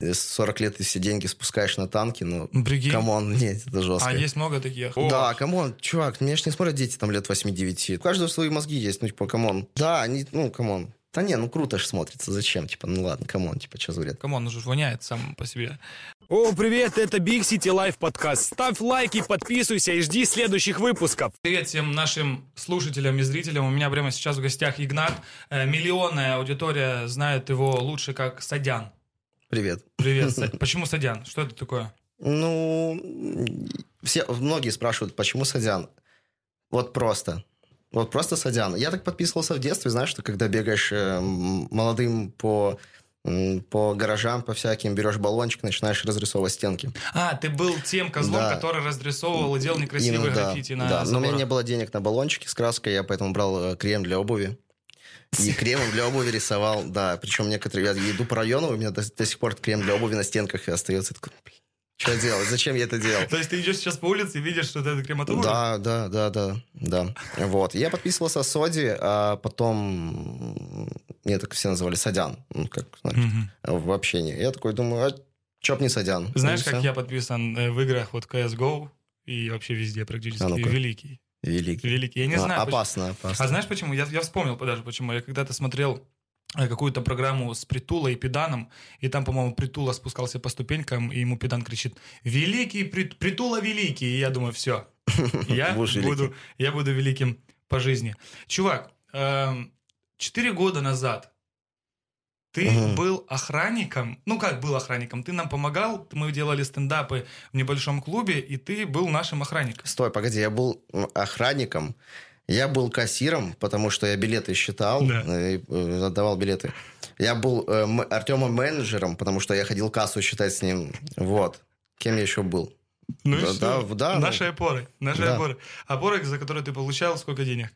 40 лет ты все деньги спускаешь на танки, ну, Ну, come on, нет, это жестко. А есть много таких? Да, come on, чувак, меня ж не смотрят дети там лет 8-9. У каждого свои мозги есть, ну, типа, come on. Да, они, ну, come on. Да не, ну, круто же смотрится, зачем? Типа, ну, ладно, come on, типа, что за бред? Come on, он же воняет сам по себе. О, привет, это Big City Life подкаст. Ставь лайки, подписывайся и жди следующих выпусков. Привет всем нашим слушателям и зрителям. У меня прямо сейчас в гостях Игнат. Э, Миллионная аудитория знает его лучше как Садян. Привет. Привет. Почему Садян? Что это такое? Ну, все, многие спрашивают, почему Садян? Вот просто. Вот просто Садян. Я так подписывался в детстве, знаешь, что когда бегаешь э, молодым по, по гаражам, по всяким, берешь баллончик, начинаешь разрисовывать стенки. А, ты был тем козлом, Да. который разрисовывал и делал некрасивые Именно, да, граффити на да. Но у меня заборах. не было денег на баллончики с краской, я поэтому брал э, крем для обуви. И кремом для обуви рисовал, да. Причем некоторые... Я иду по району, у меня до, до сих пор крем для обуви на стенках и остается. Такой, что делать? Зачем я это делал? То есть ты идешь сейчас по улице и видишь, что это крематория? Да, да, да, да, да. Вот. Я подписывался Соди, а потом м, меня так все называли Садян, ну, как знаешь, Мгм. в общении. Я такой думаю, а чё б не Садян? Знаешь, как я подписан э, в играх вот CSGO и вообще везде практически? А. Великий. Великий. Великий. Я не А, знаю, почему- опасно, опасно. А знаешь почему? Я, я вспомнил даже почему. Я когда-то смотрел э, какую-то программу с Притулой и Педаном, и там, по-моему, Притула спускался по ступенькам, и ему Педан кричит «Великий, Прит- Притула великий!» И я думаю, все, я буду, я буду великим по жизни. Чувак, эм, четыре года назад ты Мгм. был охранником, ну как был охранником, ты нам помогал, мы делали стендапы в небольшом клубе, и ты был нашим охранником. Стой, погоди, я был охранником, я был кассиром, потому что я билеты считал, Да. э, э, отдавал билеты. Я был э, Артемом менеджером, потому что я ходил кассу считать с ним. Вот. Кем я еще был? Ну и Да, всё. да, да, ну. Наши опоры. Наши Да. опоры. Опоры, за которые ты получал сколько денег?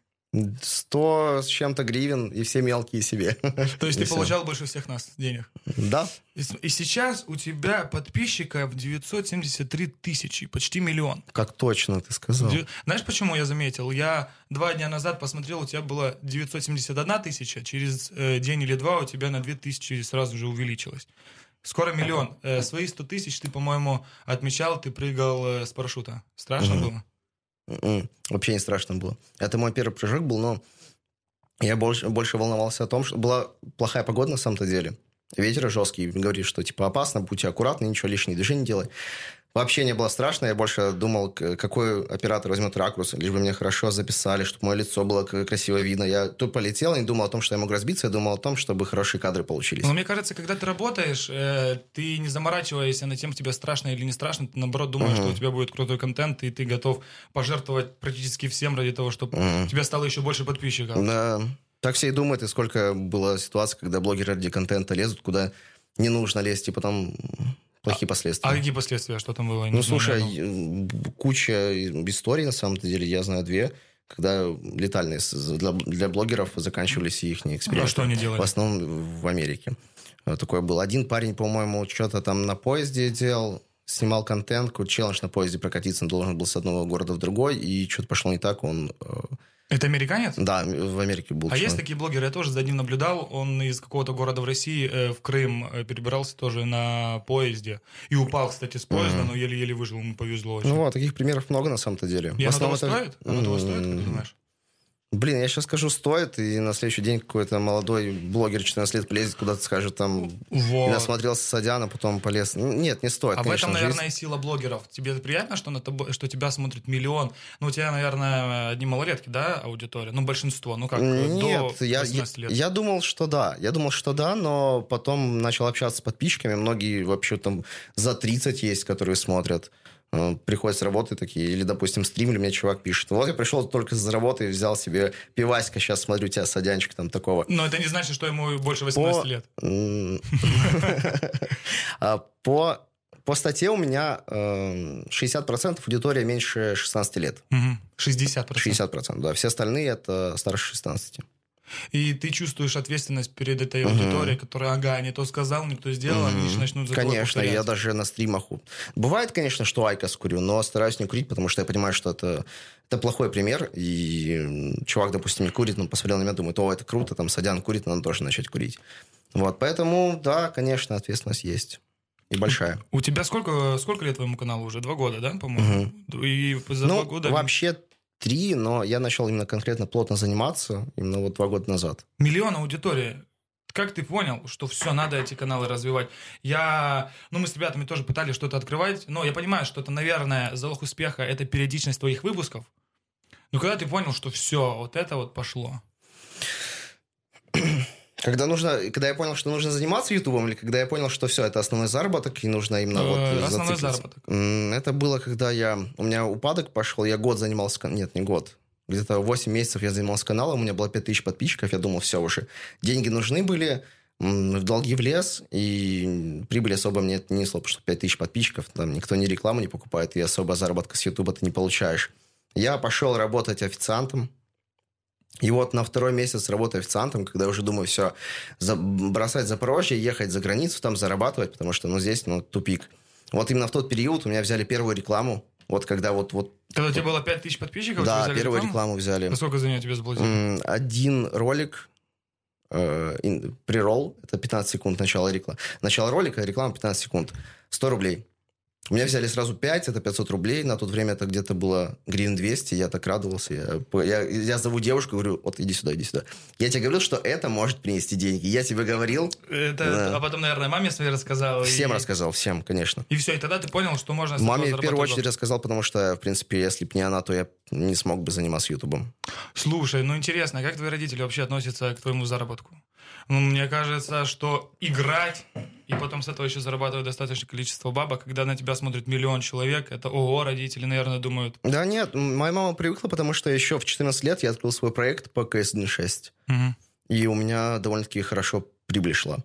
Сто с чем-то гривен и все мелкие себе. То есть И ты всё. получал больше всех нас денег. Да. И, и сейчас у тебя подписчиков 973 тысячи, почти миллион. Как точно ты сказал. Дев- Знаешь, почему я заметил? Я два дня назад посмотрел, у тебя было 971 тысяча, через э, день или два у тебя на 2 тысячи сразу же увеличилось. Скоро миллион. Э, свои 100 тысяч ты, по-моему, отмечал, ты прыгал э, с парашюта. Страшно Мгм. было? М-м, Вообще не страшно было. Это мой первый прыжок был, но я больше, больше волновался о том, что была плохая погода на самом-то деле. Ветер жесткий, говорит, что типа опасно, будьте аккуратны, ничего лишнего движения не делай. Вообще не было страшно, я больше думал, какой оператор возьмет ракурс, лишь бы меня хорошо записали, чтобы мое лицо было красиво видно. Я тут полетел, не думал о том, что я могу разбиться, я думал о том, чтобы хорошие кадры получились. Но мне кажется, когда ты работаешь, э, ты не заморачиваешься над тем, тебе страшно или не страшно, ты наоборот думаешь, Мгм. что у тебя будет крутой контент, и ты готов пожертвовать практически всем ради того, чтобы Мгм. у тебя стало еще больше подписчиков. Да. Так все и думают, и сколько было ситуаций, когда блогеры ради контента лезут, куда не нужно лезть, и потом плохие последствия. А какие последствия, что там было? Я Ну, знаю, слушай, одного. э, куча историй, на самом деле, я знаю две, когда летальные для, для блогеров заканчивались их эксперименты. А что они делали? В основном в Америке. Э, Такое был. Один парень, по-моему, что-то там на поезде делал, снимал контент, челлендж на поезде прокатиться, он должен был с одного города в другой, и что-то пошло не так, он... Это американец? Да, в Америке был А есть человек. такие блогеры, я тоже за ним наблюдал, он из какого-то города в России э, в Крым э, перебирался тоже на поезде и упал, кстати, с поезда, но еле-еле выжил, ему повезло очень. Ну вот, таких примеров много на самом-то деле. и оно того это- стоит? Оно того стоит, как ты думаешь? Блин, я сейчас скажу, стоит, и на следующий день какой-то молодой блогер 14 лет полезет куда-то, скажет там... Вот. И насмотрелся Садяна, потом полез. Нет, не стоит, А в конечно, этом, жизнь. наверное, и сила блогеров. Тебе приятно, что, на тобой, что тебя смотрит миллион? Ну, у тебя, наверное, одни малолетки, да, аудитория? Ну, большинство. Ну, как, э, Нет, до я, я, 18 лет. я думал, что да. Я думал, что да, но потом начал общаться с подписчиками. Многие вообще там за 30 есть, которые смотрят. Э, Приходят с работы такие, или, допустим, стрим, или мне чувак пишет. Вот я пришел только с работы взял себе пиваська, сейчас смотрю тебя, садянчик там такого. Но это не значит, что ему больше 18 По- лет. А, По по статье у меня э, 60% аудитория меньше 16 лет. Мгм. 60%. 60%, да. Все остальные это старше 16. И ты чувствуешь ответственность перед этой аудиторией, которая, ага, не то сказал, не то сделал, они же начнут за Конечно, я даже на стримах... Бывает, конечно, что айкос курю, но стараюсь не курить, потому что я понимаю, что это, это плохой пример. И чувак, допустим, не курит, он посмотрел на меня, думает, о, это круто, там, Садян курит, надо тоже начать курить. Вот, поэтому, да, конечно, ответственность есть. и большая. У тебя сколько, сколько лет твоему каналу уже? Два года, да, по-моему? И за ну, два года... вообще три, но я начал именно конкретно плотно заниматься именно вот два года назад. Миллион аудитории. Как ты понял, что все, надо эти каналы развивать? Я, ну, мы с ребятами тоже пытались что-то открывать, но я понимаю, что это, наверное, залог успеха – это периодичность твоих выпусков. Но когда ты понял, что все, вот это вот пошло? Когда нужно, когда я понял, что нужно заниматься Ютубом, или когда я понял, что все, это основной заработок, и нужно именно вот Э, Основной заработок. Это было, когда я... У меня упадок пошел, я год занимался... Нет, не год. Где-то 8 месяцев я занимался каналом, у меня было 5000 подписчиков, я думал, все уже. Деньги нужны были, в долги влез, и прибыли особо мне это не несло, потому что 5000 подписчиков, там никто ни рекламу не покупает, и особо заработка с Ютуба ты не получаешь. Я пошел работать официантом, и вот на второй месяц работы официантом, когда я уже думаю, все, за, бросать Запорожье, ехать за границу, там зарабатывать, потому что, ну, здесь, ну, тупик. Вот именно в тот период у меня взяли первую рекламу, вот когда вот... вот Когда у тебя было 5000 подписчиков, да, первую рекламу? рекламу взяли. А сколько за нее тебе заплатили? Один ролик, э, преролл, это 15 секунд начала рекламы. Начало ролика, реклама 15 секунд. 100 рублей. У меня взяли сразу 5, это 500 рублей. На то время это где-то было гривен 200. Я так радовался. Я, я, я зову девушку, говорю, вот иди сюда, иди сюда. Я тебе говорил, что это может принести деньги. Я тебе говорил. Это, да. А потом, наверное, маме своей рассказал. Всем и... рассказал, всем, конечно. И все, и тогда ты понял, что можно... Маме в первую очередь рассказал, потому что, в принципе, если бы не она, то я не смог бы заниматься Ютубом. Слушай, ну интересно, как твои родители вообще относятся к твоему заработку? Ну, мне кажется, что играть и потом с этого еще зарабатывать достаточное количество бабок, когда на тебя смотрит миллион человек, это ого, родители, наверное, думают. Да нет, моя мама привыкла, потому что еще в 14 лет я открыл свой проект по CS1.6. Мгм. И у меня довольно-таки хорошо прибыль шла.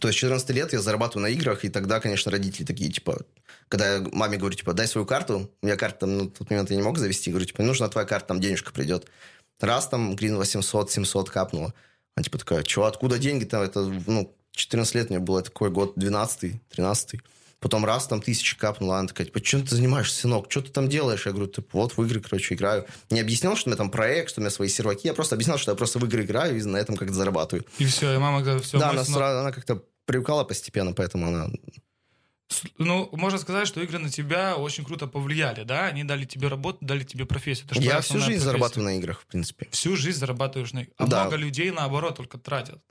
То есть 14 лет я зарабатываю на играх, и тогда, конечно, родители такие, типа, когда я маме говорю, типа, дай свою карту, у меня карта ну, в тот момент я не мог завести, говорю, типа, нужна твоя карта, там денежка придет. Раз там грин 800, 700 капнуло. Она типа такая, что, откуда деньги-то? Это, ну, 14 лет мне было, такой год 12 13 Потом раз там тысяча капнула, она такая, типа, чем ты занимаешься, сынок? Что ты там делаешь? Я говорю, типа, вот в игры, короче, играю. Не объяснял, что у меня там проект, что у меня свои серваки. Я просто объяснял, что я просто в игры играю и на этом как-то зарабатываю. И все, и мама говорит, все, да, она, сразу- она как-то привыкала постепенно, поэтому она... Ну, можно сказать, что игры на тебя очень круто повлияли, да? Они дали тебе работу, дали тебе профессию. Это Я всю жизнь профессия. зарабатываю на играх, в принципе. Всю жизнь зарабатываешь на А Да. много людей, наоборот, только тратят.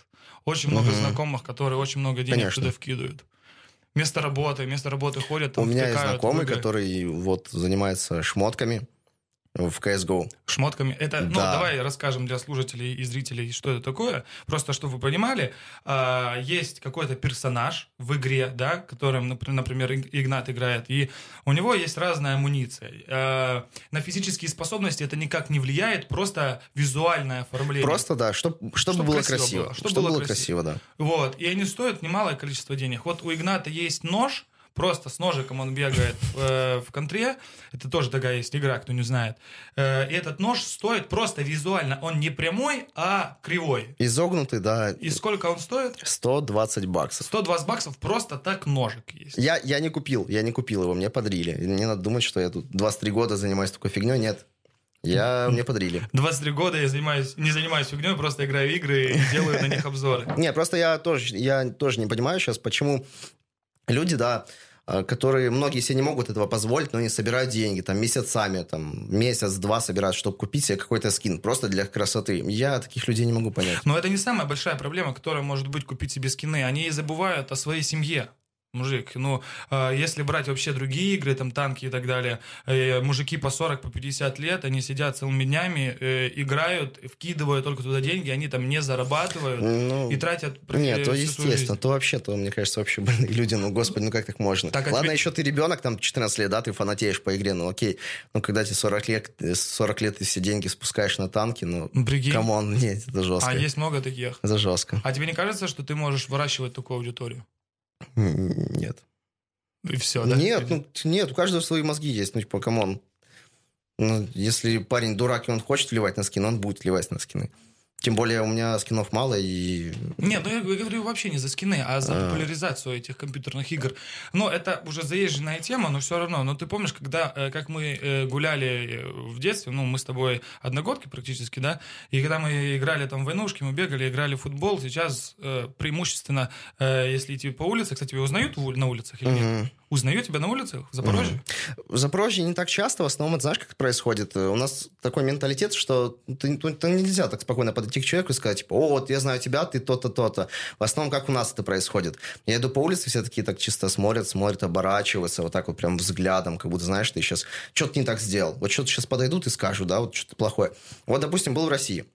Очень много Мгм. знакомых, которые очень много денег Конечно. туда вкидывают. Вместо работы, вместо работы ходят, там У меня есть знакомый, который вот занимается шмотками в CSGO. шмотками. Это, ну, Да. давай расскажем для слушателей и зрителей, что это такое. Просто, чтобы вы понимали, а, есть какой-то персонаж в игре, да, которым, напр- например, Иг- Игнат играет, и у него есть разная амуниция. А, на физические способности это никак не влияет, просто визуальное оформление. Просто, да, чтоб, чтобы Чтоб было красиво красиво. было, чтоб Чтобы было было красиво, да. Вот, и они стоят немалое количество денег. Вот у Игната есть нож, просто с ножиком он бегает э, в контре. Это тоже такая есть игра, кто не знает. Э, и этот нож стоит просто визуально. Он не прямой, а кривой. Изогнутый, да, И сколько он стоит? 120 баксов. 120 баксов просто так ножик есть. Я, я не купил, я не купил его, мне подарили. Не надо думать, что я тут 23 года занимаюсь такой фигней, нет. Я, мне подарили. 23 года я занимаюсь, не занимаюсь фигней, просто играю в игры и делаю на них обзоры. Не, просто я тоже, я тоже не понимаю сейчас, почему люди, да, которые, многие себе не могут этого позволить, но они собирают деньги, там, месяцами, там, месяц-два собирают, чтобы купить себе какой-то скин, просто для красоты. Я таких людей не могу понять. Но это не самая большая проблема, которая может быть купить себе скины. Они забывают о своей семье. Мужик, ну, э, если брать вообще другие игры, там, танки и так далее, э, мужики по 40, по 50 лет, они сидят целыми днями, э, играют, вкидывают только туда деньги, они там не зарабатывают Ну, и тратят э, Нет, то естественно, то вообще, то, мне кажется, вообще больные люди, ну, господи, ну как так можно? Так, а Ладно, тебе- еще ты ребенок, там, 14 лет, да, ты фанатеешь по игре, ну, окей. Ну, когда тебе 40 лет, э, 40 лет ты все деньги спускаешь на танки, ну, Ну, Прикинь. come on, нет, это жестко. А есть много таких. Это жестко. А тебе не кажется, что ты можешь выращивать такую аудиторию? Нет. И все, да? Нет, ну, нет, у каждого свои мозги есть, ну, типа, come on. Ну, если парень дурак, и он хочет вливать на скин, он будет вливать на скины. Тем более у меня скинов мало и... Нет, ну я говорю вообще не за скины, а за а. популяризацию этих компьютерных игр. Но это уже заезженная тема, но все равно. Но ты помнишь, когда, э, как мы э, гуляли э, в детстве, ну, мы с тобой одногодки практически, да, и когда мы играли там в войнушки, мы бегали, играли в футбол, сейчас преимущественно, если идти по улице, кстати, тебя узнают на улицах или нет? Узнают тебя на улицах в Запорожье? В Запорожье не так часто, в основном, знаешь, как это происходит? У нас такой менталитет, что ты, ты, ты нельзя так спокойно подойти к человеку и сказать, типа, о, вот я знаю тебя, ты то-то, то-то. В основном, как у нас это происходит. Я иду по улице, все такие так чисто смотрят, смотрят, оборачиваются, вот так вот прям взглядом, как будто, знаешь, ты сейчас что-то не так сделал. Вот что-то сейчас подойдут и скажут, да, вот что-то плохое. Вот, допустим, был в России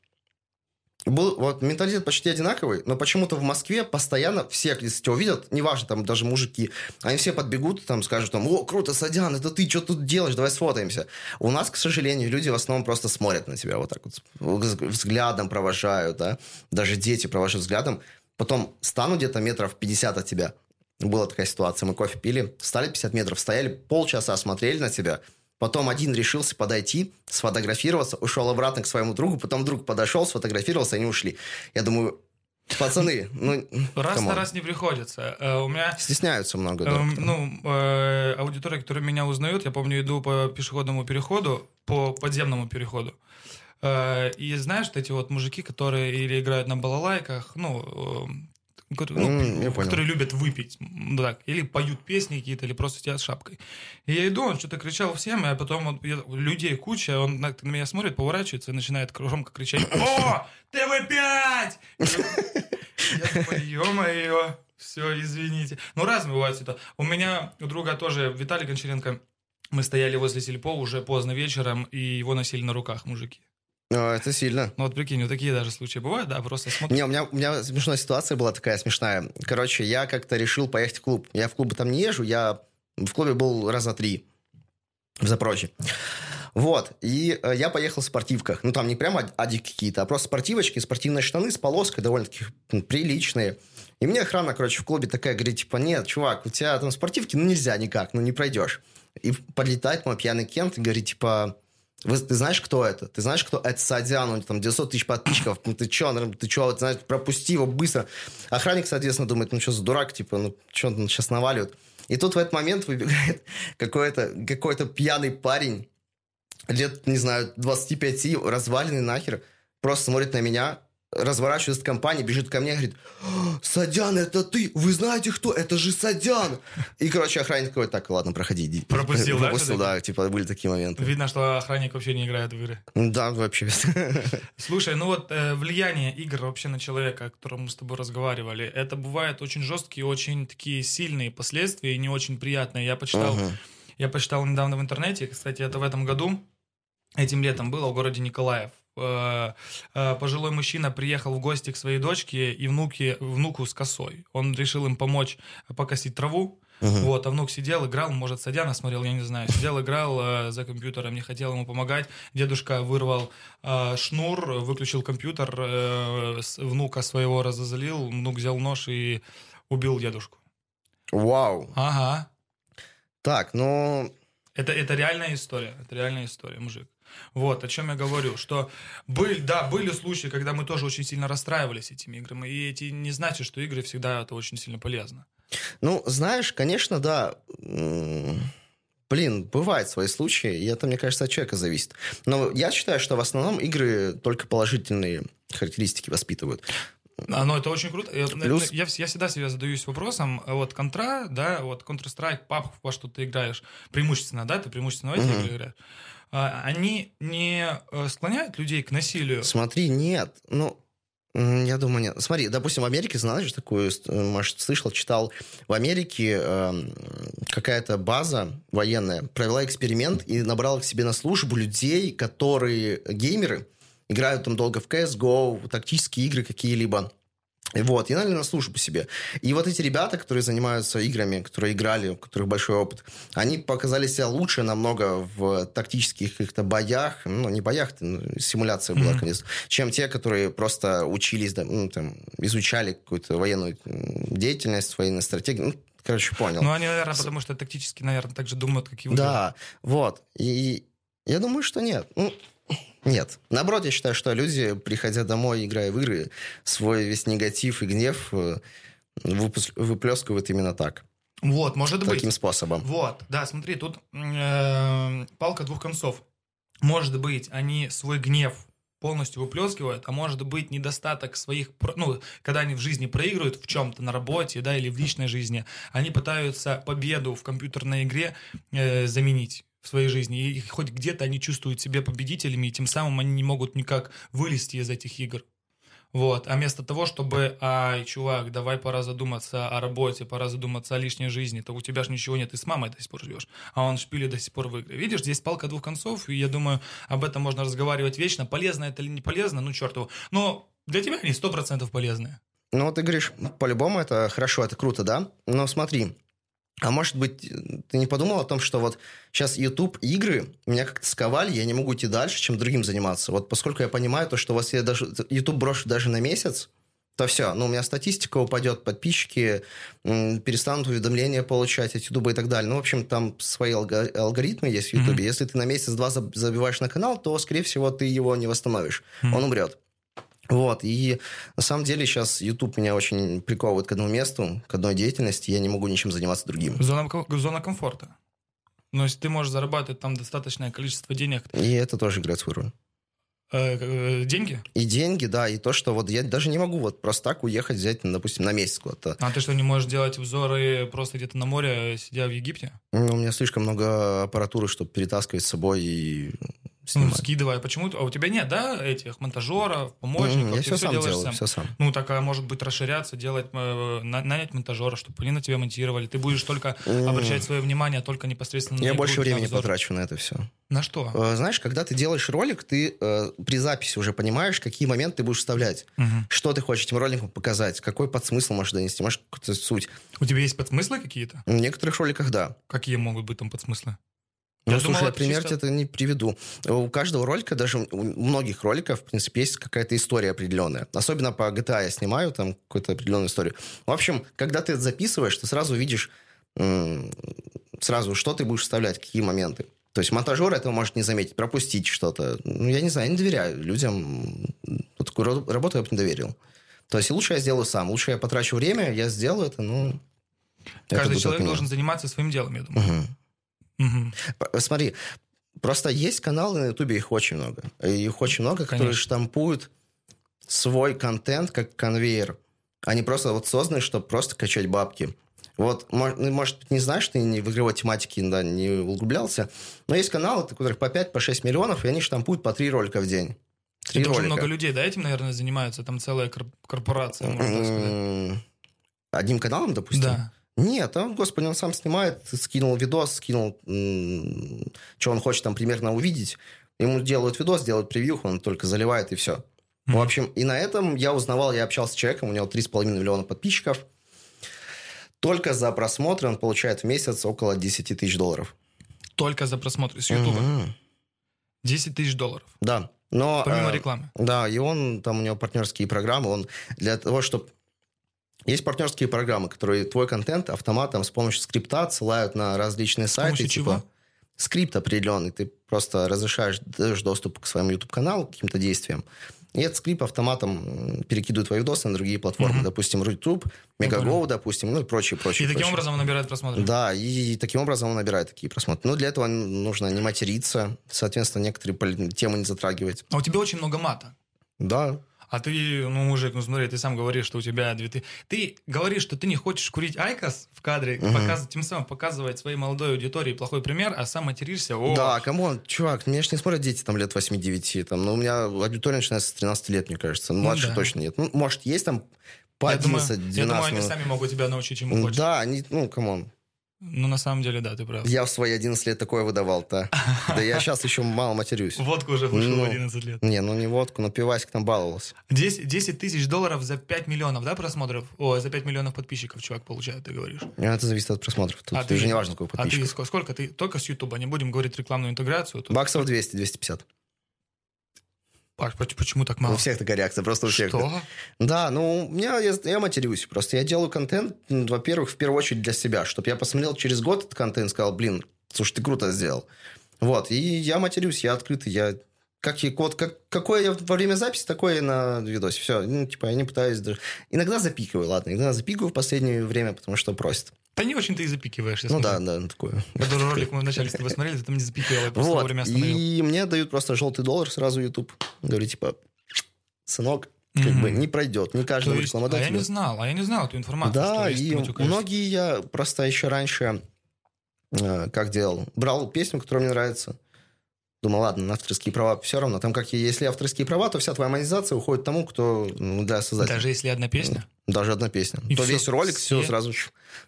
был вот менталитет почти одинаковый, но почему-то в Москве постоянно все, если тебя увидят, неважно, там даже мужики, они все подбегут, там скажут, там, о, круто, Садян, это ты, что тут делаешь, давай сфотаемся. У нас, к сожалению, люди в основном просто смотрят на тебя вот так вот, взглядом провожают, да, даже дети провожают взглядом, потом станут где-то метров 50 от тебя, была такая ситуация, мы кофе пили, стали 50 метров, стояли, полчаса смотрели на тебя, Потом один решился подойти, сфотографироваться, ушел обратно к своему другу, потом друг подошел, сфотографировался, они ушли. Я думаю, Пацаны, ну... Раз на раз не приходится. Uh, у меня... Стесняются много, да. Uh, ну, uh, аудитория, которая меня узнает, я помню, иду по пешеходному переходу, по подземному переходу. И знаешь, что эти вот мужики, которые или играют на балалайках, ну, ну, mm, которые любят выпить, ну, так, или поют песни какие-то, или просто сидят с шапкой. И я иду, он что-то кричал всем, а потом он, я, людей куча, он на, на меня смотрит, поворачивается и начинает громко кричать «О, ТВ-5!» Я думаю, ё-моё, все, извините. Ну, раз бывает это. У меня у друга тоже, Виталий Гончаренко, мы стояли возле Сельпо уже поздно вечером, и его носили на руках мужики. А, это сильно. Ну вот прикинь, вот такие даже случаи бывают, да, просто смотришь. Не, у меня, у меня смешная ситуация была такая смешная. Короче, я как-то решил поехать в клуб. Я в клубы там не езжу, я в клубе был раза три в Запорожье. Вот, и э, я поехал в спортивках. Ну, там не прямо адики какие-то, а просто спортивочки, спортивные штаны с полоской довольно-таки приличные. И мне охрана, короче, в клубе такая говорит, типа, нет, чувак, у тебя там спортивки, ну, нельзя никак, ну, не пройдешь. И подлетает мой пьяный Кент и говорит, типа, вы, ты знаешь, кто это? Ты знаешь, кто это Садян? У него там 900 тысяч подписчиков. Ну, ты чё, ты чё, вот, знаешь, пропусти его быстро. Охранник, соответственно, думает, ну, что за дурак, типа, ну, что он сейчас наваливает. И тут в этот момент выбегает какой-то какой пьяный парень, лет, не знаю, 25, разваленный нахер, просто смотрит на меня, разворачивается компания, бежит ко мне, говорит, Садян, это ты, вы знаете кто, это же Садян. И, короче, охранник такой, так, ладно, проходи, иди. Пропустил, да? Пропустил, да, типа, были такие моменты. Видно, что охранник вообще не играет в игры. Да, вообще. Слушай, ну вот э, влияние игр вообще на человека, о котором мы с тобой разговаривали, это бывает очень жесткие, очень такие сильные последствия и не очень приятные. Я почитал, uh-huh. я почитал недавно в интернете, кстати, это в этом году, этим летом было в городе Николаев. Э, э, пожилой мужчина приехал в гости к своей дочке и внуке, внуку с косой. Он решил им помочь покосить траву. Uh-huh. Вот, а внук сидел, играл, может, Садяна смотрел, я не знаю. Сидел, играл э, за компьютером, не хотел ему помогать. Дедушка вырвал э, шнур, выключил компьютер, э, внука своего разозлил, внук взял нож и убил дедушку. Вау. Ага. Так, ну... Это, это реальная история, это реальная история, мужик. Вот, о чем я говорю, что были, да, были случаи, когда мы тоже очень сильно расстраивались этими играми, и эти не значит, что игры всегда это очень сильно полезно. Ну, знаешь, конечно, да, Блин, бывают свои случаи, и это, мне кажется, от человека зависит. Но я считаю, что в основном игры только положительные характеристики воспитывают. А, ну, это очень круто. Плюс... Я, я всегда себе задаюсь вопросом, вот контра, да, вот Counter-Strike, PUBG, во что ты играешь, преимущественно, да, ты преимущественно в эти mm-hmm. игры играешь. А, они не э, склоняют людей к насилию? Смотри, нет. Ну, я думаю, нет. Смотри, допустим, в Америке, знаешь, такую, может, слышал, читал, в Америке э, какая-то база военная провела эксперимент и набрала к себе на службу людей, которые геймеры, играют там долго в CSGO, тактические игры какие-либо. Вот, и наняли на службу себе. И вот эти ребята, которые занимаются играми, которые играли, у которых большой опыт, они показали себя лучше намного в тактических каких-то боях, ну, не боях, симуляция была, mm-hmm. конечно, чем те, которые просто учились, ну, там, изучали какую-то военную деятельность, военную стратегию. Ну, короче, понял. Ну, они, наверное, потому что тактически, наверное, так же думают, как и вы. Да, вот. И я думаю, что нет. Ну, Нет. Наоборот, я считаю, что люди, приходя домой, играя в игры, свой весь негатив и гнев э, выплескивают именно так. Вот, может быть. Таким способом. Вот, да, смотри, тут э, палка двух концов. Может быть, они свой гнев полностью выплескивают, а может быть недостаток своих, ну, когда они в жизни проигрывают в чем-то на работе, да, или в личной жизни, они пытаются победу в компьютерной игре э, заменить в своей жизни, и хоть где-то они чувствуют себя победителями, и тем самым они не могут никак вылезти из этих игр. Вот. А вместо того, чтобы, ай, чувак, давай пора задуматься о работе, пора задуматься о лишней жизни, то у тебя же ничего нет, ты с мамой до сих пор живешь, а он шпили до сих пор в игры. Видишь, здесь палка двух концов, и я думаю, об этом можно разговаривать вечно. Полезно это или не полезно, ну, черт его. Но для тебя они сто процентов полезные. Ну, вот ты говоришь, по-любому это хорошо, это круто, да? Но смотри, а может быть, ты не подумал о том, что вот сейчас YouTube игры меня как-то сковали, я не могу идти дальше, чем другим заниматься. Вот поскольку я понимаю то, что если я даже YouTube брошу даже на месяц, то все, ну, у меня статистика упадет, подписчики перестанут уведомления получать от YouTube и так далее. Ну, в общем, там свои алго- алгоритмы есть в YouTube. Мгм. Если ты на месяц-два заб- забиваешь на канал, то, скорее всего, ты его не восстановишь. Мгм. Он умрет. Вот, и на самом деле сейчас YouTube меня очень приковывает к одному месту, к одной деятельности, я не могу ничем заниматься другим. Зона, зона комфорта. Но если ты можешь зарабатывать там достаточное количество денег, И это тоже играет свою роль. э, э, деньги, И деньги, да, и то, что вот я даже не могу вот просто так уехать, взять, ну, допустим, на месяц куда-то. а ты что, не можешь делать обзоры просто где-то на море, сидя в Египте? Ну, у меня слишком много аппаратуры, чтобы перетаскивать с собой и Ну, снимать. скидывай. Почему? А у тебя нет, да, этих монтажеров, помощников? М, Я все всё сам делаешь делаю, сам. все сам. Ну, так, а может быть, расширяться, делать, э, на- нанять монтажера, чтобы они на тебя монтировали. Ты будешь только М. обращать свое внимание только непосредственно на Я больше времени обзор. потрачу на это все. На что? Знаешь, когда ты делаешь ролик, ты э, при записи уже понимаешь, какие моменты ты будешь вставлять. Мгм. Что ты хочешь этим роликом показать, какой подсмысл можешь донести, может, какую-то суть. У тебя есть подсмыслы какие-то? В некоторых роликах, да. Какие могут быть там подсмыслы? Ну, Я слушай, думал, я это пример чисто- тебе это не приведу. У каждого ролика, даже у многих роликов, в принципе, есть какая-то история определенная. Особенно по GTA я снимаю там какую-то определенную историю. В общем, когда ты это записываешь, ты сразу видишь сразу, что ты будешь вставлять, какие моменты. То есть монтажер этого может не заметить, пропустить что-то. Ну, я не знаю, я не доверяю людям. Вот такую ра- работу я бы не доверил. То есть лучше я сделаю сам. Лучше я потрачу время, я сделаю это, ну... это Каждый от человек должен заниматься своим делом, я думаю. Мгм. П- Смотри, просто есть каналы на Ютубе, их очень много. Их очень много, которые Конечно. штампуют свой контент как конвейер. Они просто вот созданы, чтобы просто качать бабки. Вот, ну, может не знаешь, ты не в игровой тематике да, не углублялся, но есть каналы, у которых по 5-6 миллионов, и они штампуют по 3 ролика в день. Три Это ролика. много людей, да, этим, наверное, занимаются. Там целая кор- корпорация, можно так сказать. Одним каналом, допустим? Да. Нет, он, господи, он сам снимает, скинул видос, скинул, что он хочет там примерно увидеть. Ему делают видос, делают превьюху, он только заливает и все. В Мгм. общем, и на этом я узнавал, я общался с человеком, у него 3,5 миллиона подписчиков. Только за просмотры он получает в месяц около 10 тысяч долларов. Только за просмотр с Ютуба. Мгм. 10 тысяч долларов. Да. Но, Помимо э, рекламы. Да, и он, там у него партнерские программы, он для того, чтобы... Есть партнерские программы, которые твой контент автоматом с помощью скрипта отсылают на различные сайты. помощью типа, чего? Скрипт определенный. Ты просто разрешаешь, даешь доступ к своему YouTube-каналу, к каким-то действиям. И этот скрипт автоматом перекидывает твои видосы на другие платформы. Мгм. Допустим, YouTube, Megogo, допустим, ну и прочее, И прочее. таким прочее. образом он набирает просмотры. Да, и таким образом он набирает такие просмотры. Но для этого нужно не материться, соответственно, некоторые темы не затрагивать. А у тебя очень много мата. Да, А ты, ну, мужик, ну смотри, ты сам говоришь, что у тебя две... Ты, ты говоришь, что ты не хочешь курить IQOS в кадре, Мгм. показ- тем самым показывать своей молодой аудитории плохой пример, а сам материшься. О, Да, come on, чувак, меня ж не смотрят дети там лет 8-9. Там, ну, у меня аудитория начинается с 13 лет, мне кажется. Ну, Ну Младше да. точно нет. Ну, может, есть там по я, думаю, 11 я думаю, 12 они ну, сами могут тебя научить, чему хочешь. Да, они, ну, come on. Ну, на самом деле, да, ты прав. Я в свои 11 лет такое выдавал, да. Да я сейчас еще мало матерюсь. Водку уже вышел ну, в 11 лет. Не, ну не водку, но пивасик там баловался. 10, 10 тысяч долларов за 5 миллионов, да, просмотров? О, за 5 миллионов подписчиков чувак получает, ты говоришь. Ну, это зависит от просмотров. Тут а ты, же не важно, сколько подписчиков. А ты сколько? Ты только с Ютуба, не будем говорить рекламную интеграцию. Тут... Баксов 200, 250. А почему так мало? У всех такая реакция, просто у всех. Что? Да, ну, у меня, я, я матерюсь просто. Я делаю контент, во-первых, в первую очередь для себя, чтобы я посмотрел через год этот контент и сказал, блин, слушай, ты круто сделал. Вот, и я матерюсь, я открытый, я как, я- вот, как, какое я во время записи, такое и на видосе. Все, ну, типа, я не пытаюсь даже... Иногда запикиваю, ладно, иногда запикиваю в последнее время, потому что просят. Да не очень ты и запикиваешь. Ну смотрю. да, да, такое. Который ролик мы вначале с тобой смотрели, ты там не запикивал, я просто Вот, вовремя остановил. и мне дают просто желтый доллар сразу YouTube. Говорит, типа, сынок, как Мгм. бы не пройдет, не каждому есть, а я рекламодателю. не знал, а я не знал эту информацию. Да, и многие я просто еще раньше э, как делал? Брал песню, которая мне нравится. Думал, ладно, на авторские права все равно. Там как и если авторские права, то вся твоя монетизация уходит тому, кто ну, для создателя. Даже если одна песня. Даже одна песня. И то всё, весь ролик все, все- сразу,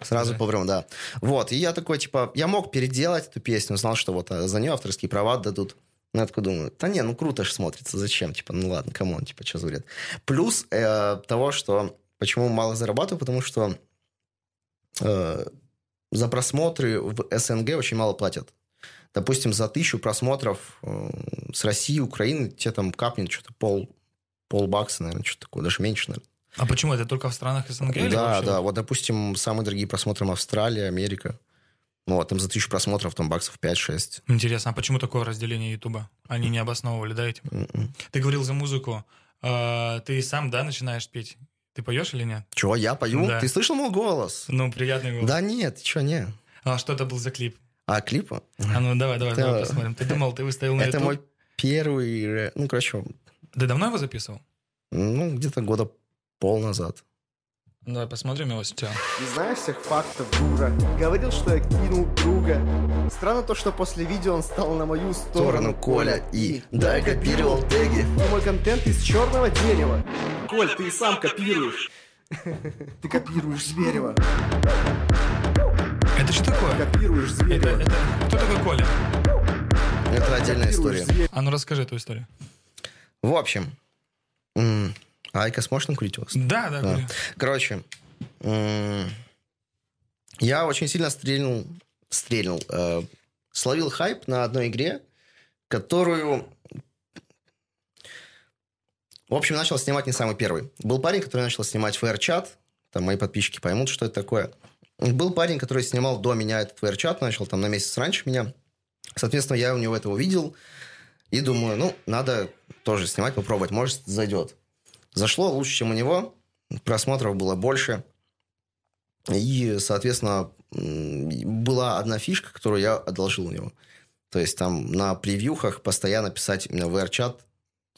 сразу Да. поврем, да. Вот, и я такой, типа, я мог переделать эту песню, знал, что вот а, за нее авторские права дадут. Ну, я такой думаю, да не, ну круто же смотрится, зачем? Типа, ну ладно, come on, типа, что за бред? Плюс э, того, что почему мало зарабатываю, потому что э, за просмотры в СНГ очень мало платят. Допустим, за тысячу просмотров э, с России, Украины тебе там капнет что-то пол, полбакса, наверное, что-то такое, даже меньше, наверное. А почему? Это только в странах СНГ? или Да, вообще? да. Вот, допустим, самые дорогие просмотры Австралия, Америка. Ну, вот, там за тысячу просмотров там баксов 5-6. Интересно, а почему такое разделение Ютуба? Они не обосновывали, да, этим? М-м. Ты говорил за музыку. А, ты сам, да, начинаешь петь? Ты поешь или нет? Чего, я пою? Да. Ты слышал мой голос? Ну, приятный голос. Да нет, что, не. А что это был за клип? А клипа? А ну давай, давай, Это- давай посмотрим. Ты думал, ты выставил на Это YouTube? мой первый... Ну, короче, Ты давно его записывал? ну, где-то года пол назад. Давай посмотрим его сейчас. Не знаешь всех фактов, дура. Говорил, что я кинул друга. Странно то, что после видео он стал на мою сторону, Сторону Коля и... Да, я копировал теги. Мой контент из черного дерева. Коль, ты и сам копируешь. Ты копируешь Зверева. Это что такое? Копируешь Это, Зверева. это... Кто такой Коля? Это отдельная история. А ну расскажи эту историю. В общем... м, IQOS, можно курить у вас? Да, да, Да. Короче, м, я очень сильно стрельнул, стрельнул, э, словил хайп на одной игре, которую, в общем, начал снимать не самый первый. Был парень, который начал снимать VR-чат, там мои подписчики поймут, что это такое. Был парень, который снимал до меня этот VR-чат, начал там на месяц раньше меня. Соответственно, я у него это увидел и думаю, ну, надо тоже снимать, попробовать, может, зайдет. Зашло лучше, чем у него, просмотров было больше. И, соответственно, была одна фишка, которую я одолжил у него. То есть там на превьюхах постоянно писать именно VR-чат,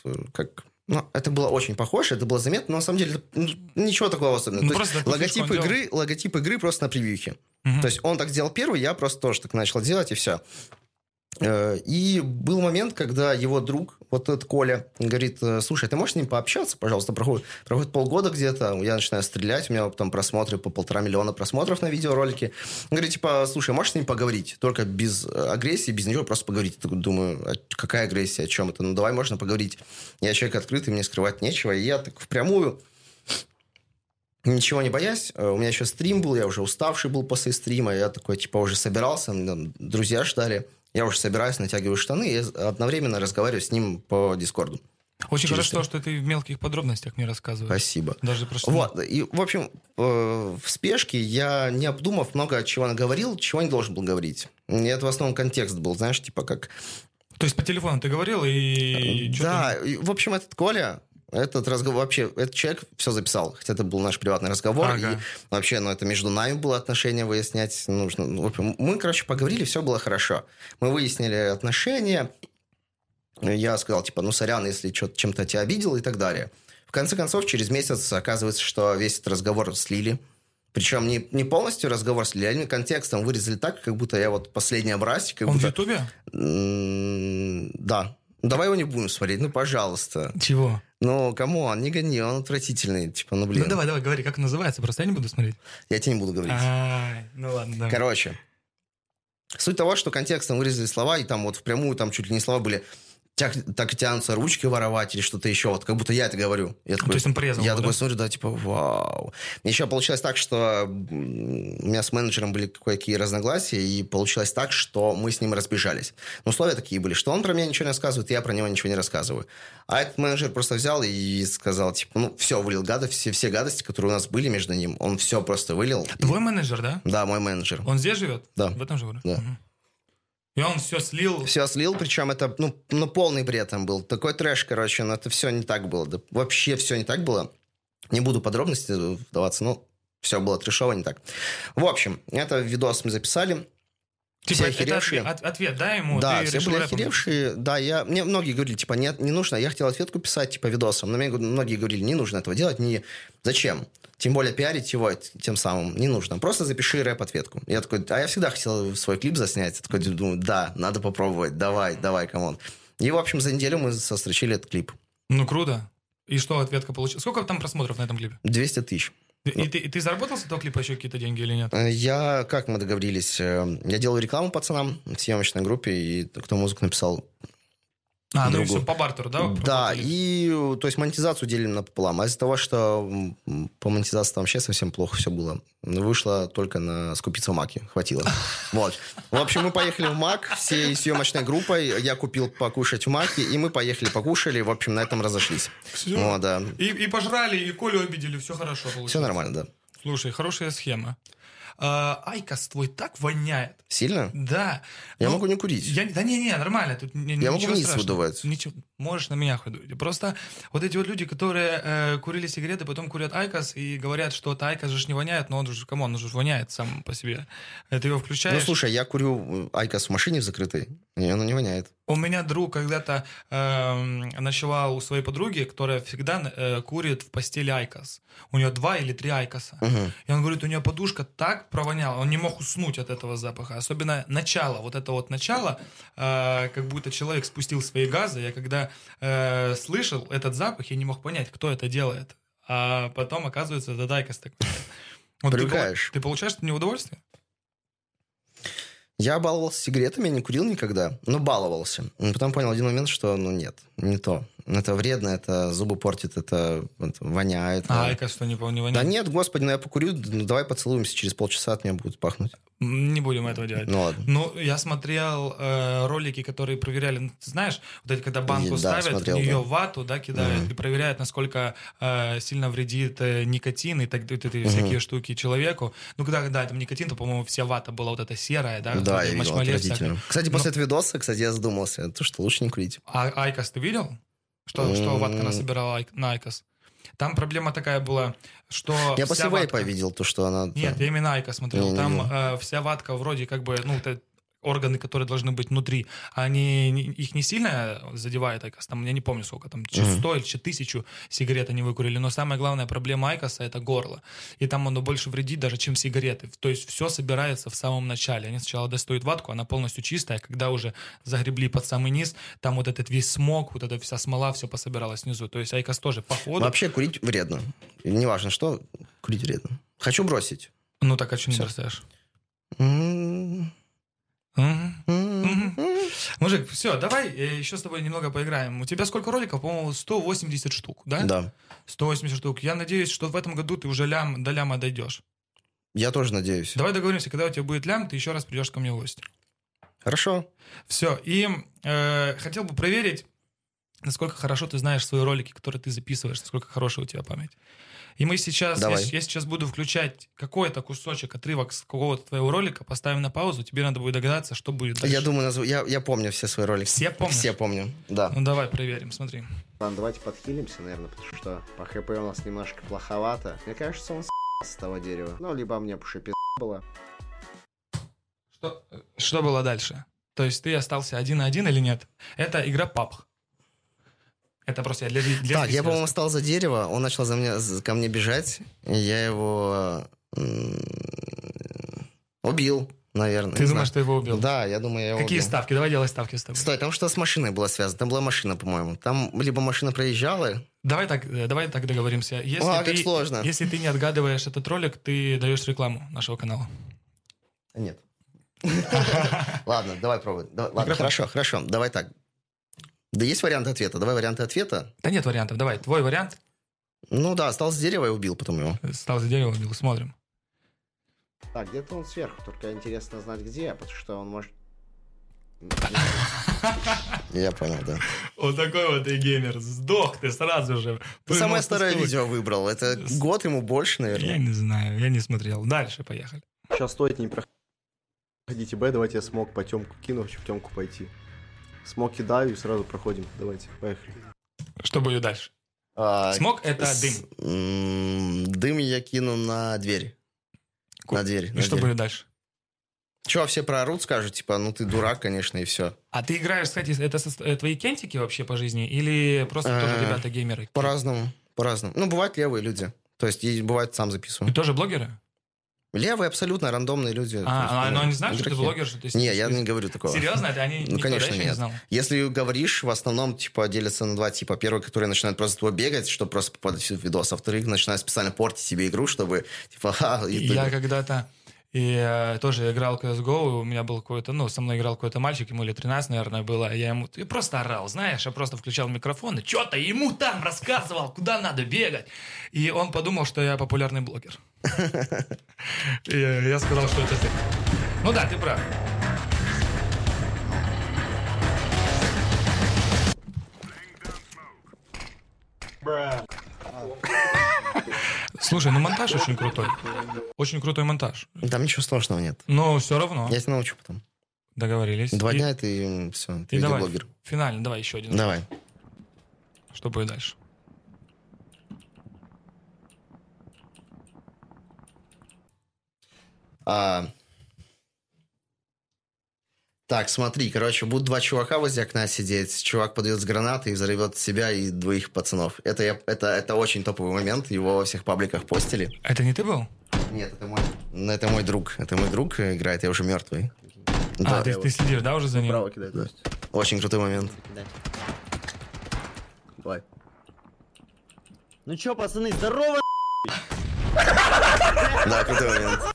э, как... Ну, это было очень похоже, это было заметно, но на самом деле ну, ничего такого особенного. Ну, То просто есть логотип игры, логотип игры просто на превьюхе. Мгм. То есть он так сделал первый, я просто тоже так начал делать, и все. Э, И был момент, когда его друг, вот этот Коля, говорит, э, слушай, ты можешь с ним пообщаться, пожалуйста? Проходит, проходит полгода где-то, я начинаю стрелять, у меня там просмотры по полтора миллиона просмотров на видеоролике. Он говорит, типа, слушай, можешь с ним поговорить? Только без агрессии, без ничего, просто поговорить. Я думаю, а какая агрессия, о чем это? Ну, давай можно поговорить. Я человек открытый, мне скрывать нечего. И я так впрямую Ничего не боясь, э, у меня еще стрим был, я уже уставший был после стрима, я такой, типа, уже собирался, друзья ждали, я уже собираюсь, натягиваю штаны, и одновременно разговариваю с ним по Дискорду. Очень через хорошо, что ты в мелких подробностях мне рассказываешь. Спасибо. Даже про что. Вот, и, в общем, э, в спешке я, не обдумав много чего наговорил, чего не должен был говорить. И это в основном контекст был, знаешь, типа как... То есть по телефону ты говорил и... да, и, в общем, этот Коля, этот разговор, вообще, этот человек все записал, хотя это был наш приватный разговор, Ага. и вообще, ну, это между нами было отношения выяснять нужно. Ну, в мы, короче, поговорили, все было хорошо. Мы выяснили отношения, я сказал, типа, ну, сорян, если что-то чем-то тебя обидел и так далее. В конце концов, через месяц оказывается, что весь этот разговор слили. Причем не, не полностью разговор слили, а именно контекстом вырезали так, как будто я вот последний. Как Он в будто... Ютубе? М, Да. Давай его не будем смотреть, ну, пожалуйста. Чего? Ну, кому он, не гони, он отвратительный. Типа, ну, блин, Ну давай, давай, говори, как он называется, просто я не буду смотреть. я тебе не буду говорить. Ай, ну ладно, давай. Короче, суть того, что контекстом вырезали слова, и там вот впрямую там чуть ли не слова были «так, так и тянутся ручки воровать или что-то еще, вот как будто я это говорю. Я такой, то есть он порезал Я его, такой да? смотрю, да, типа, вау. Еще получилось так, что у меня с менеджером были кое-какие разногласия, и получилось так, что мы с ним разбежались. Но условия такие были, что он про меня ничего не рассказывает, я про него ничего не рассказываю. А этот менеджер просто взял и сказал, типа, ну, все, вылил гады, все, все гадости, которые у нас были между ним, он все просто вылил. Твой менеджер, да? Да, мой менеджер. Он здесь живет? Да. В этом же городе? Да. Мгм. И он все слил. Все слил, причем это, ну, ну, полный бред там был. Такой трэш, короче, но это все не так было. Да, вообще все не так было. Не буду подробности вдаваться, но все было трешово не так. В общем, это видос мы записали. Типа, все это охеревшие. ответ, ответ, да, ему? Да, Ты все были рэпом? охеревшие. Да, я, мне многие говорили, типа, нет, не нужно. Я хотел ответку писать, типа, видосом. Но мне многие говорили, не нужно этого делать. Не... Зачем? Тем более пиарить его тем самым не нужно. Просто запиши рэп-ответку. Я такой, а я всегда хотел свой клип заснять. Я такой думаю, да, надо попробовать. Давай, давай, come on. И, в общем, за неделю мы сострочили этот клип. Ну, круто. И что ответка получилась? Сколько там просмотров на этом клипе? 200 тысяч. И, и ты, и ты заработал с этого клипа еще какие-то деньги или нет? Э, Я, как мы договорились, э, я делаю рекламу пацанам в съемочной группе, и кто музыку написал, А, ну и все, по бартеру, да? Да, и то есть монетизацию делим напополам. А из-за того, что по монетизации там вообще совсем плохо все было, вышло только на скупиться в Маке. Хватило. Вот. В общем, мы поехали в Мак всей съемочной группой. Я купил покушать в Маке, и мы поехали покушали. В общем, на этом разошлись. Всё. Вот, да. И, и пожрали, и Колю обидели, все хорошо получилось. Все нормально, да. Слушай, хорошая схема. А, IQOS твой так воняет. Сильно? Да. Я Ну, могу не курить. Я, да не, не, нормально. Тут Я могу вниз страшного. выдувать. Ничего, можешь на меня выдувать. Просто вот эти вот люди, которые э, курили сигареты, потом курят Айкос и говорят, что это Айкос же не воняет, но он же, come on, он же воняет сам по себе. Э, Ты его включаешь. Ну, слушай, я курю Айкос в машине в закрытой, и оно не воняет. У меня друг когда-то эм, ночевал у своей подруги, которая всегда э, курит в постели Айкос. У нее два или три Айкоса. Мгм. И он говорит, у нее подушка так провоняла, он не мог уснуть от этого запаха. Особенно начало, вот это вот начало, э, как будто человек спустил свои газы. Я когда э, слышал этот запах, я не мог понять, кто это делает. А потом, оказывается, это Айкос такой. Вот ты, Привыкаешь. ты получаешь от него удовольствие? Я баловался сигаретами, я не курил никогда, но баловался. Но Потом понял один момент, что, ну, нет, не то. Это вредно, это зубы портит, это, это воняет. А Айкос что, не, не воняет? Да нет, господи, ну я покурю, ну давай поцелуемся, через полчаса от меня будет пахнуть. Не будем этого делать. Ну ладно. Ну, я смотрел э, ролики, которые проверяли, ну, знаешь, вот эти, когда банку И- да, ставят, смотрел, в нее да. вату, да, кидают, и проверяют, насколько э, сильно вредит э, никотин и так вот эти всякие штуки человеку. Ну, когда, да, там никотин, то, по-моему, вся вата была вот эта серая, да, Да, я видел. Кстати, Но- после этого видоса, кстати, я задумался, то, что лучше не курить. А Айкос ты видел? Что, что ватка насобирала на Айкос? Там проблема такая была, что Я после вейпа ватка- видел то, что она... Нет, я именно Айкос смотрел. Не, не Там э, вся ватка вроде как бы, ну, это органы, которые должны быть внутри, они не- их не сильно задевает Айкос. Там, я не помню, сколько там, Мгм. 100 или тысячу сигарет они выкурили. Но самая главная проблема Айкоса — это горло. И там оно больше вредит даже, чем сигареты. То есть все собирается в самом начале. Они сначала достают ватку, она полностью чистая. Когда уже загребли под самый низ, там вот этот весь смог, вот эта вся смола, все пособиралось снизу. То есть Айкос тоже по ходу... Вообще курить вредно. Неважно что, курить вредно. Хочу бросить. Ну так, а что не бросаешь? М. Мужик, все, давай э, еще с тобой немного поиграем. У тебя сколько роликов? По-моему, 180 штук, да? Да. 180 штук. Я надеюсь, что в этом году ты уже лям, до ляма дойдешь. Я тоже надеюсь. Давай договоримся, когда у тебя будет лям, ты еще раз придешь ко мне в гости. Хорошо. Все, и э, хотел бы проверить, насколько хорошо ты знаешь свои ролики, которые ты записываешь, насколько хорошая у тебя память. И мы сейчас, я, Давай. я сейчас буду включать какой-то кусочек, отрывок с какого-то твоего ролика, поставим на паузу, тебе надо будет догадаться, что будет дальше. Я думаю, назв- я, я помню все свои ролики. Все помнишь? Все помню, да. Ну давай проверим, смотри. Ладно, давайте подхилимся, наверное, потому что по хп у нас немножко плоховато. Мне кажется, он с с того дерева. Ну, либо мне уже пизда было. Что, что было дальше? То есть ты остался один на один или нет? Это игра PUBG. Это просто я для, для Так, я, по-моему, встал за дерево, он начал за мне, з- ко мне бежать, и я его убил, наверное. Ты думаешь, знаю. что его убил? Да, я думаю, я его Какие убил. ставки? Давай делай ставки с тобой. Стой, там что с машиной было связано? Там была машина, по-моему. Там либо машина проезжала. Давай так, э, давай так договоримся. Если А, ты, как сложно. Если ты не отгадываешь этот ролик, ты даешь рекламу нашего канала. Нет. Ладно, давай пробуй. Ладно, хорошо, хорошо. Давай так. Да есть варианты ответа. Давай варианты ответа. Да нет вариантов. Давай, твой вариант. Ну да, стал с дерева и убил потом его. Стал за дерево, убил. Смотрим. Так, где-то он сверху, только интересно знать где, потому что он может... Я понял, да. Вот такой вот ты геймер. Сдох ты сразу же. Ты самое с старое видео выбрал. Это С- год ему больше, Я наверное. не знаю, я не смотрел. Дальше поехали. Сейчас стоит не проходить. Б, давайте я смог по темку кину, в темку пойти. Смог кидаю и сразу проходим. Давайте, поехали. Что будет дальше? А, Смог — это с- дым. Дым я кину на дверь. Ку- На дверь. И что будет дальше? Че, все проорут, скажут, типа, ну ты дурак, конечно, и все. А ты играешь, кстати, это со- э, твои кентики вообще по жизни? Или просто тоже Э, ребята геймеры? По-разному, по-разному. Ну, бывают левые люди. То есть, и бывает, сам записываю. тоже блогеры? Левые абсолютно рандомные люди. То есть, А, а, ну, но они знают, что ты игроки. блогер, что ты Не, я не говорю такого. Серьезно? Это они Ну, конечно, еще не нет. знал? Если говоришь, в основном, типа, делятся на два типа. Первый, который начинает просто твой бегать, чтобы просто попадать в видос, а вторых начинает специально портить себе игру, чтобы, типа, ха, и Я когда-то и, э, тоже играл в CSGO, и у меня был какой-то, ну, со мной играл какой-то мальчик, ему лет 13, наверное, было, я ему и просто орал, знаешь, я просто включал микрофон и что-то ему там рассказывал, куда надо бегать. И он подумал, что я популярный блогер. И я сказал, что это ты. Ну да, ты прав. Слушай, ну монтаж очень крутой. Очень крутой монтаж. Там ничего сложного нет. Но все равно. Я тебя научу потом. Договорились. Два И- дня, и ты все, ты И давай, видеоблогер. финально, давай еще один. Давай. Что будет дальше? А, Так, смотри, короче, будут два чувака возле окна сидеть. Чувак подает с гранатой и взорвет себя и двоих пацанов. Это, я, это, это очень топовый момент. Его во всех пабликах постили. Это не ты был? Нет, это мой, ну, это мой друг. Это мой друг играет, я уже мертвый. а, Да, ты, ты следишь, да, уже за ним? Право то есть. Очень крутой момент. Давай. Ну чё, пацаны, здорово! Да, крутой момент.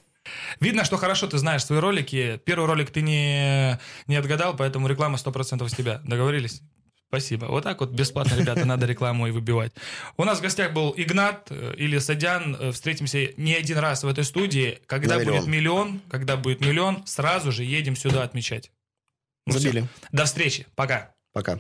Видно, что хорошо ты знаешь свои ролики. Первый ролик ты не, не отгадал, поэтому реклама 100% с тебя. Договорились? Спасибо. Вот так вот бесплатно, ребята, надо рекламу и выбивать. У нас в гостях был Игнат э, или Садян. Э, Встретимся не один раз в этой студии. Когда На будет миллион. миллион, когда будет миллион, сразу же едем сюда отмечать. Ну. Забили. До встречи. Пока. Пока.